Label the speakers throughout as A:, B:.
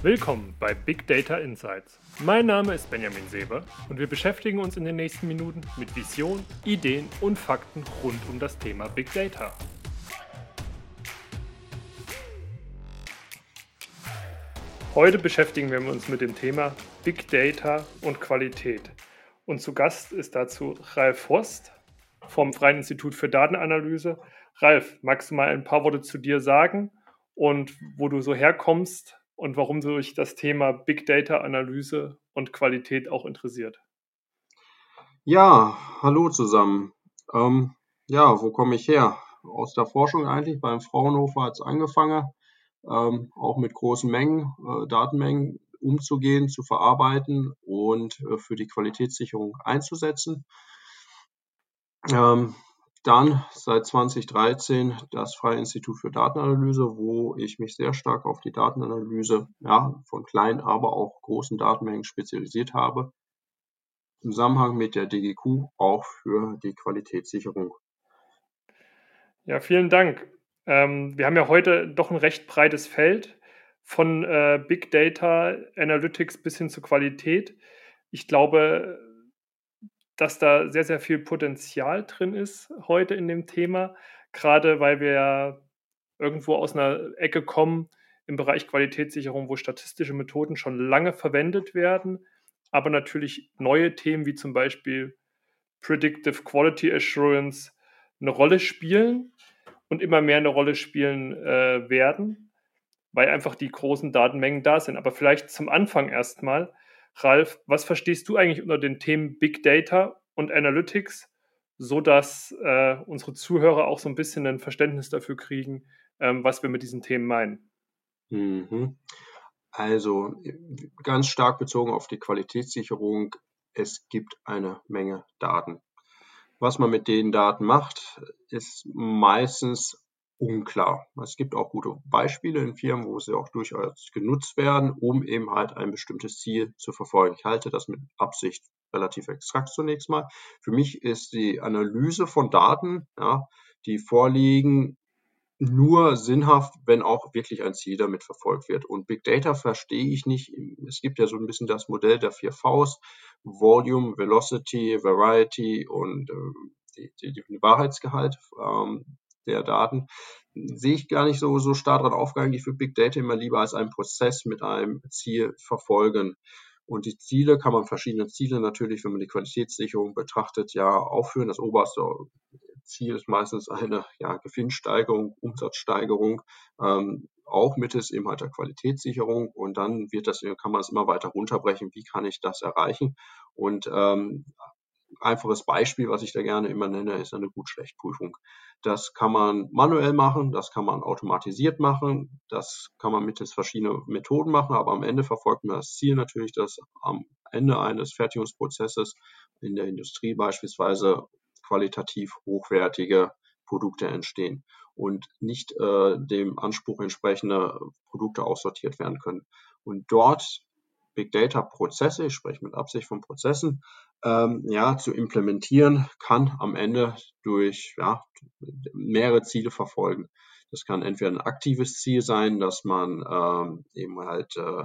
A: Willkommen bei Big Data Insights. Mein Name ist Benjamin Seber und wir beschäftigen uns in den nächsten Minuten mit Vision, Ideen und Fakten rund um das Thema Big Data. Heute beschäftigen wir uns mit dem Thema Big Data und Qualität. Und zu Gast ist dazu Ralf Forst vom Freien Institut für Datenanalyse. Ralf, magst du mal ein paar Worte zu dir sagen und wo du so herkommst und warum du dich das Thema Big Data Analyse und Qualität auch interessiert?
B: Ja, hallo zusammen. Ähm, ja, wo komme ich her? Aus der Forschung eigentlich. Beim Fraunhofer hat es angefangen, ähm, auch mit großen Mengen, äh, Datenmengen umzugehen, zu verarbeiten und äh, für die Qualitätssicherung einzusetzen. Ähm, dann seit 2013 das Freie Institut für Datenanalyse, wo ich mich sehr stark auf die Datenanalyse ja, von kleinen, aber auch großen Datenmengen spezialisiert habe. Im Zusammenhang mit der DGQ auch für die Qualitätssicherung.
A: Ja, vielen Dank. Ähm, wir haben ja heute doch ein recht breites Feld von äh, Big Data Analytics bis hin zur Qualität. Ich glaube, dass da sehr, sehr viel Potenzial drin ist heute in dem Thema, gerade weil wir ja irgendwo aus einer Ecke kommen im Bereich Qualitätssicherung, wo statistische Methoden schon lange verwendet werden, aber natürlich neue Themen wie zum Beispiel Predictive Quality Assurance eine Rolle spielen und immer mehr eine Rolle spielen äh, werden, weil einfach die großen Datenmengen da sind. Aber vielleicht zum Anfang erstmal, Ralf, was verstehst du eigentlich unter den Themen Big Data und Analytics, sodass äh, unsere Zuhörer auch so ein bisschen ein Verständnis dafür kriegen, ähm, was wir mit diesen Themen meinen?
B: Mhm. Also ganz stark bezogen auf die Qualitätssicherung, es gibt eine Menge Daten. Was man mit den Daten macht, ist meistens unklar. Es gibt auch gute Beispiele in Firmen, wo sie auch durchaus genutzt werden, um eben halt ein bestimmtes Ziel zu verfolgen. Ich halte das mit Absicht relativ extrakt zunächst mal. Für mich ist die Analyse von Daten, ja, die vorliegen, nur sinnhaft, wenn auch wirklich ein Ziel damit verfolgt wird. Und Big Data verstehe ich nicht. Es gibt ja so ein bisschen das Modell der vier Vs, Volume, Velocity, Variety und äh, die, die, die Wahrheitsgehalt. Ähm, der Daten, sehe ich gar nicht so, so stark daran aufgegangen. Ich würde Big Data immer lieber als einen Prozess mit einem Ziel verfolgen. Und die Ziele kann man verschiedene Ziele natürlich, wenn man die Qualitätssicherung betrachtet, ja aufführen. Das oberste Ziel ist meistens eine ja, Gewinnsteigerung, Umsatzsteigerung, ähm, auch mittels eben halt der Qualitätssicherung. Und dann wird das, kann man es immer weiter runterbrechen. Wie kann ich das erreichen? Und ähm, einfaches Beispiel, was ich da gerne immer nenne, ist eine Gut-Schlecht-Prüfung. Das kann man manuell machen, das kann man automatisiert machen, das kann man mittels verschiedener Methoden machen, aber am Ende verfolgt man das Ziel natürlich, dass am Ende eines Fertigungsprozesses in der Industrie beispielsweise qualitativ hochwertige Produkte entstehen und nicht äh, dem Anspruch entsprechende Produkte aussortiert werden können. Und dort Big Data Prozesse, ich spreche mit Absicht von Prozessen, ähm, ja, zu implementieren, kann am Ende durch ja, mehrere Ziele verfolgen. Das kann entweder ein aktives Ziel sein, dass man ähm, eben halt äh,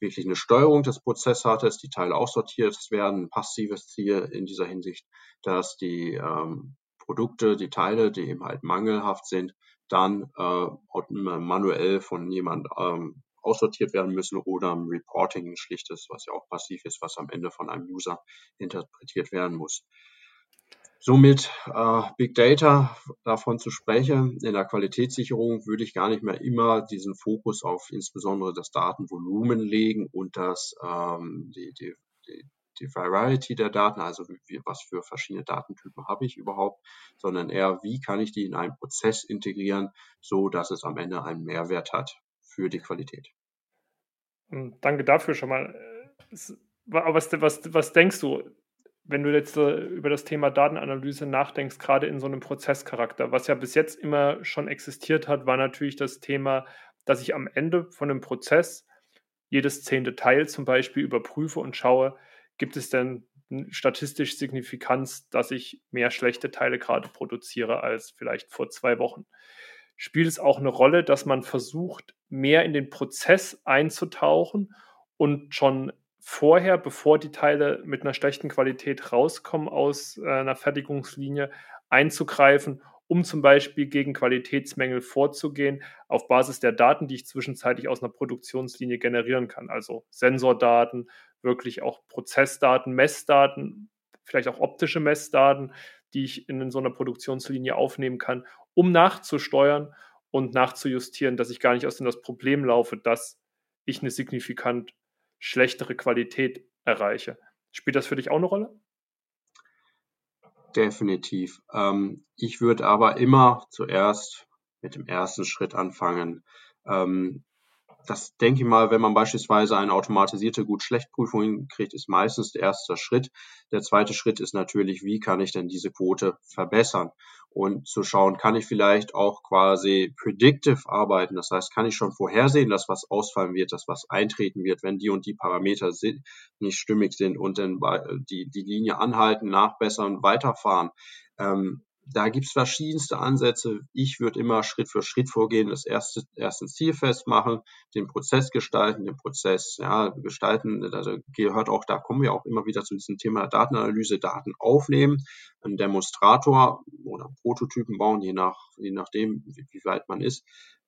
B: wirklich eine Steuerung des Prozesses hat, dass die Teile aussortiert werden, ein passives Ziel in dieser Hinsicht, dass die ähm, Produkte, die Teile, die eben halt mangelhaft sind, dann äh, manuell von jemand ähm, aussortiert werden müssen oder im Reporting ein schlichtes, was ja auch passiv ist, was am Ende von einem User interpretiert werden muss. Somit äh, Big Data davon zu sprechen, in der Qualitätssicherung würde ich gar nicht mehr immer diesen Fokus auf insbesondere das Datenvolumen legen und das ähm, die, die, die, die Variety der Daten, also wie, was für verschiedene Datentypen habe ich überhaupt, sondern eher, wie kann ich die in einen Prozess integrieren, so dass es am Ende einen Mehrwert hat für die Qualität.
A: Danke dafür schon mal. Was, was, was denkst du, wenn du jetzt über das Thema Datenanalyse nachdenkst, gerade in so einem Prozesscharakter? Was ja bis jetzt immer schon existiert hat, war natürlich das Thema, dass ich am Ende von einem Prozess jedes zehnte Teil zum Beispiel überprüfe und schaue, gibt es denn statistisch Signifikanz, dass ich mehr schlechte Teile gerade produziere als vielleicht vor zwei Wochen. Spielt es auch eine Rolle, dass man versucht, mehr in den Prozess einzutauchen und schon vorher, bevor die Teile mit einer schlechten Qualität rauskommen aus äh, einer Fertigungslinie, einzugreifen, um zum Beispiel gegen Qualitätsmängel vorzugehen, auf Basis der Daten, die ich zwischenzeitlich aus einer Produktionslinie generieren kann. Also Sensordaten, wirklich auch Prozessdaten, Messdaten, vielleicht auch optische Messdaten, die ich in so einer Produktionslinie aufnehmen kann, um nachzusteuern und nachzujustieren, dass ich gar nicht aus dem das Problem laufe, dass ich eine signifikant schlechtere Qualität erreiche. Spielt das für dich auch eine Rolle?
B: Definitiv. Ähm, ich würde aber immer zuerst mit dem ersten Schritt anfangen. Ähm, das denke ich mal, wenn man beispielsweise eine automatisierte Gut-Schlecht-Prüfung hinkriegt, ist meistens der erste Schritt. Der zweite Schritt ist natürlich, wie kann ich denn diese Quote verbessern? Und zu schauen, kann ich vielleicht auch quasi predictive arbeiten? Das heißt, kann ich schon vorhersehen, dass was ausfallen wird, dass was eintreten wird, wenn die und die Parameter nicht stimmig sind und dann die, die Linie anhalten, nachbessern, weiterfahren. Ähm, da gibt's verschiedenste Ansätze. Ich würde immer Schritt für Schritt vorgehen, das erste, erste Ziel festmachen, den Prozess gestalten, den Prozess ja, gestalten. Also gehört auch, da kommen wir auch immer wieder zu diesem Thema Datenanalyse, Daten aufnehmen, einen Demonstrator oder Prototypen bauen, je nach, je nachdem, wie weit man ist,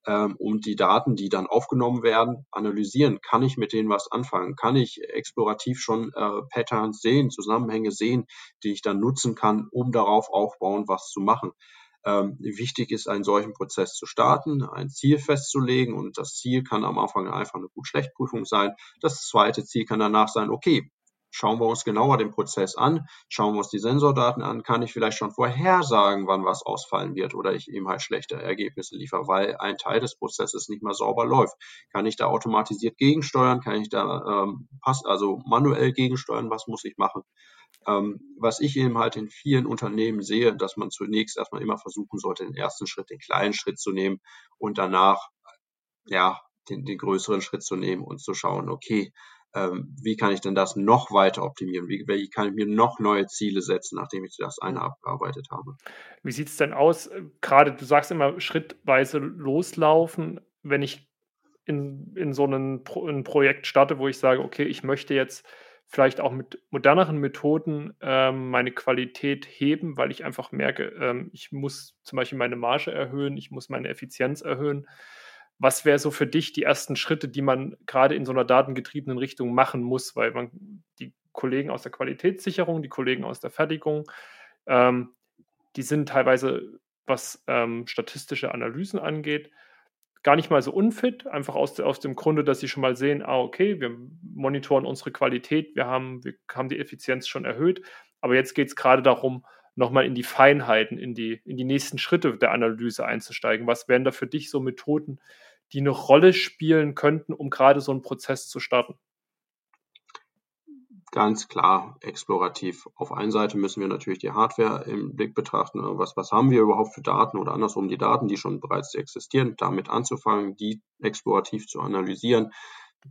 B: ähm, um die Daten, die dann aufgenommen werden, analysieren. Kann ich mit denen was anfangen? Kann ich explorativ schon äh, Patterns sehen, Zusammenhänge sehen, die ich dann nutzen kann, um darauf aufbauen, was zu machen? Ähm, wichtig ist, einen solchen Prozess zu starten, ein Ziel festzulegen und das Ziel kann am Anfang einfach eine Gut-Schlecht-Prüfung sein. Das zweite Ziel kann danach sein, okay, Schauen wir uns genauer den Prozess an, schauen wir uns die Sensordaten an, kann ich vielleicht schon vorhersagen, wann was ausfallen wird oder ich ihm halt schlechte Ergebnisse liefere, weil ein Teil des Prozesses nicht mehr sauber läuft. Kann ich da automatisiert gegensteuern, kann ich da ähm, also manuell gegensteuern, was muss ich machen? Ähm, was ich eben halt in vielen Unternehmen sehe, dass man zunächst erstmal immer versuchen sollte, den ersten Schritt, den kleinen Schritt zu nehmen und danach ja den, den größeren Schritt zu nehmen und zu schauen, okay, ähm, wie kann ich denn das noch weiter optimieren? Wie, wie kann ich mir noch neue Ziele setzen, nachdem ich das eine abgearbeitet habe?
A: Wie sieht es denn aus? Gerade du sagst immer schrittweise loslaufen, wenn ich in, in so ein, Pro, ein Projekt starte, wo ich sage, okay, ich möchte jetzt vielleicht auch mit moderneren Methoden ähm, meine Qualität heben, weil ich einfach merke, ähm, ich muss zum Beispiel meine Marge erhöhen, ich muss meine Effizienz erhöhen. Was wäre so für dich die ersten Schritte, die man gerade in so einer datengetriebenen Richtung machen muss? Weil man die Kollegen aus der Qualitätssicherung, die Kollegen aus der Fertigung, ähm, die sind teilweise, was ähm, statistische Analysen angeht, gar nicht mal so unfit, einfach aus, aus dem Grunde, dass sie schon mal sehen, ah, okay, wir monitoren unsere Qualität, wir haben, wir haben die Effizienz schon erhöht, aber jetzt geht es gerade darum, nochmal in die Feinheiten, in die, in die nächsten Schritte der Analyse einzusteigen. Was wären da für dich so Methoden, die eine Rolle spielen könnten, um gerade so einen Prozess zu starten?
B: Ganz klar explorativ. Auf einer Seite müssen wir natürlich die Hardware im Blick betrachten. Was, was haben wir überhaupt für Daten oder andersrum die Daten, die schon bereits existieren, damit anzufangen, die explorativ zu analysieren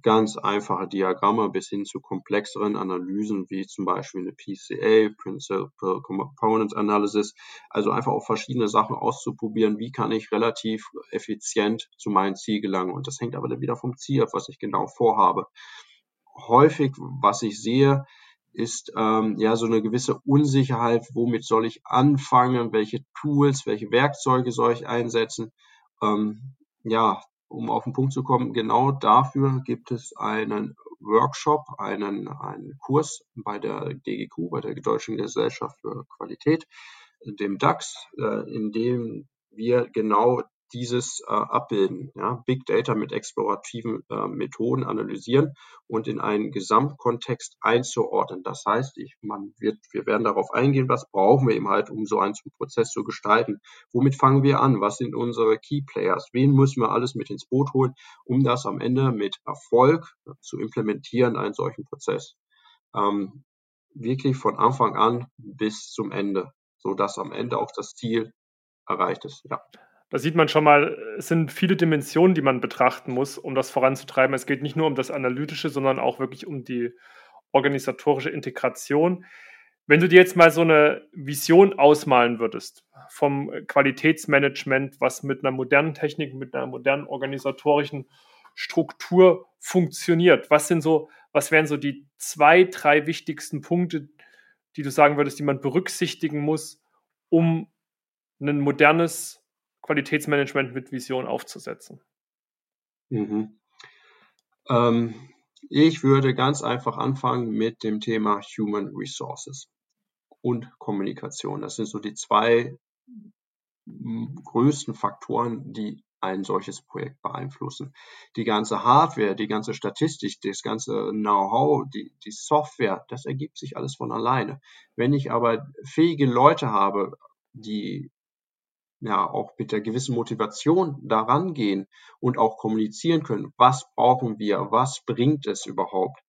B: ganz einfache Diagramme bis hin zu komplexeren Analysen wie zum Beispiel eine PCA, Principal Component Analysis. Also einfach auch verschiedene Sachen auszuprobieren. Wie kann ich relativ effizient zu meinem Ziel gelangen? Und das hängt aber dann wieder vom Ziel ab, was ich genau vorhabe. Häufig, was ich sehe, ist ähm, ja so eine gewisse Unsicherheit, womit soll ich anfangen, welche Tools, welche Werkzeuge soll ich einsetzen. Ähm, ja, um auf den Punkt zu kommen, genau dafür gibt es einen Workshop, einen, einen Kurs bei der DGQ, bei der Deutschen Gesellschaft für Qualität, dem DAX, äh, in dem wir genau dieses äh, abbilden. Ja? Big Data mit explorativen äh, Methoden analysieren und in einen Gesamtkontext einzuordnen. Das heißt, ich, man wird, wir werden darauf eingehen, was brauchen wir eben halt, um so einen Prozess zu gestalten. Womit fangen wir an? Was sind unsere Key Players? Wen müssen wir alles mit ins Boot holen, um das am Ende mit Erfolg zu implementieren, einen solchen Prozess? Ähm, wirklich von Anfang an bis zum Ende, so dass am Ende auch das Ziel erreicht ist. Ja.
A: Da sieht man schon mal, es sind viele Dimensionen, die man betrachten muss, um das voranzutreiben. Es geht nicht nur um das Analytische, sondern auch wirklich um die organisatorische Integration. Wenn du dir jetzt mal so eine Vision ausmalen würdest vom Qualitätsmanagement, was mit einer modernen Technik, mit einer modernen organisatorischen Struktur funktioniert, was sind so, was wären so die zwei, drei wichtigsten Punkte, die du sagen würdest, die man berücksichtigen muss, um ein modernes Qualitätsmanagement mit Vision aufzusetzen?
B: Mhm. Ähm, ich würde ganz einfach anfangen mit dem Thema Human Resources und Kommunikation. Das sind so die zwei größten Faktoren, die ein solches Projekt beeinflussen. Die ganze Hardware, die ganze Statistik, das ganze Know-how, die, die Software, das ergibt sich alles von alleine. Wenn ich aber fähige Leute habe, die ja auch mit der gewissen Motivation daran gehen und auch kommunizieren können, was brauchen wir, was bringt es überhaupt.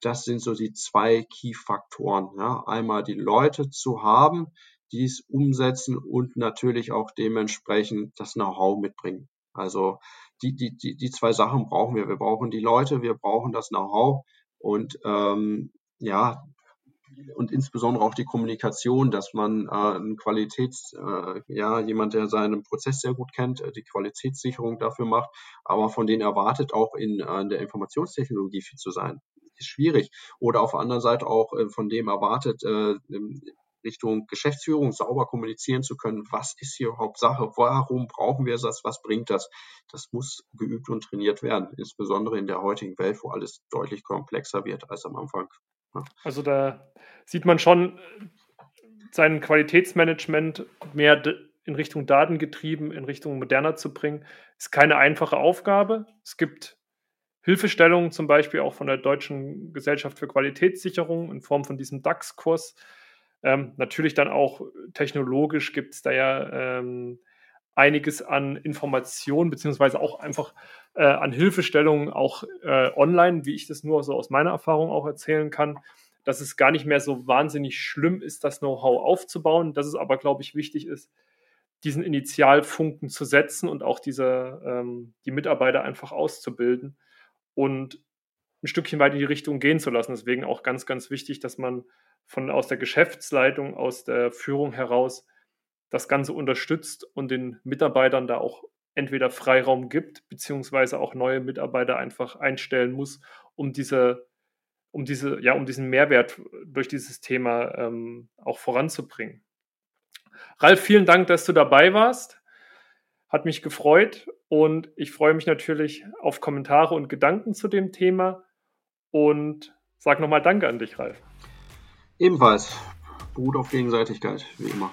B: Das sind so die zwei Key-Faktoren. Ja. Einmal die Leute zu haben, die es umsetzen und natürlich auch dementsprechend das Know-how mitbringen. Also die, die, die, die zwei Sachen brauchen wir. Wir brauchen die Leute, wir brauchen das Know-how und ähm, ja, und insbesondere auch die Kommunikation, dass man äh, ein Qualitäts, äh, ja, jemand, der seinen Prozess sehr gut kennt, äh, die Qualitätssicherung dafür macht, aber von denen erwartet auch in, äh, in der Informationstechnologie viel zu sein. Ist schwierig. Oder auf der anderen Seite auch äh, von dem erwartet, äh, Richtung Geschäftsführung sauber kommunizieren zu können, was ist hier überhaupt Sache, warum brauchen wir das, was bringt das. Das muss geübt und trainiert werden, insbesondere in der heutigen Welt, wo alles deutlich komplexer wird als am Anfang.
A: Also da sieht man schon sein Qualitätsmanagement mehr in Richtung Daten getrieben, in Richtung moderner zu bringen, ist keine einfache Aufgabe. Es gibt Hilfestellungen, zum Beispiel auch von der Deutschen Gesellschaft für Qualitätssicherung in Form von diesem DAX-Kurs. Ähm, natürlich dann auch technologisch gibt es da ja ähm, einiges an Informationen, beziehungsweise auch einfach äh, an Hilfestellungen, auch äh, online, wie ich das nur so aus meiner Erfahrung auch erzählen kann, dass es gar nicht mehr so wahnsinnig schlimm ist, das Know-how aufzubauen, dass es aber, glaube ich, wichtig ist, diesen Initialfunken zu setzen und auch diese, ähm, die Mitarbeiter einfach auszubilden und ein Stückchen weit in die Richtung gehen zu lassen. Deswegen auch ganz, ganz wichtig, dass man von aus der Geschäftsleitung, aus der Führung heraus das Ganze unterstützt und den Mitarbeitern da auch entweder Freiraum gibt, beziehungsweise auch neue Mitarbeiter einfach einstellen muss, um diese, um diese, ja, um diesen Mehrwert durch dieses Thema ähm, auch voranzubringen. Ralf, vielen Dank, dass du dabei warst. Hat mich gefreut und ich freue mich natürlich auf Kommentare und Gedanken zu dem Thema und sage nochmal Danke an dich, Ralf.
B: Ebenfalls. Beruht auf Gegenseitigkeit, wie immer.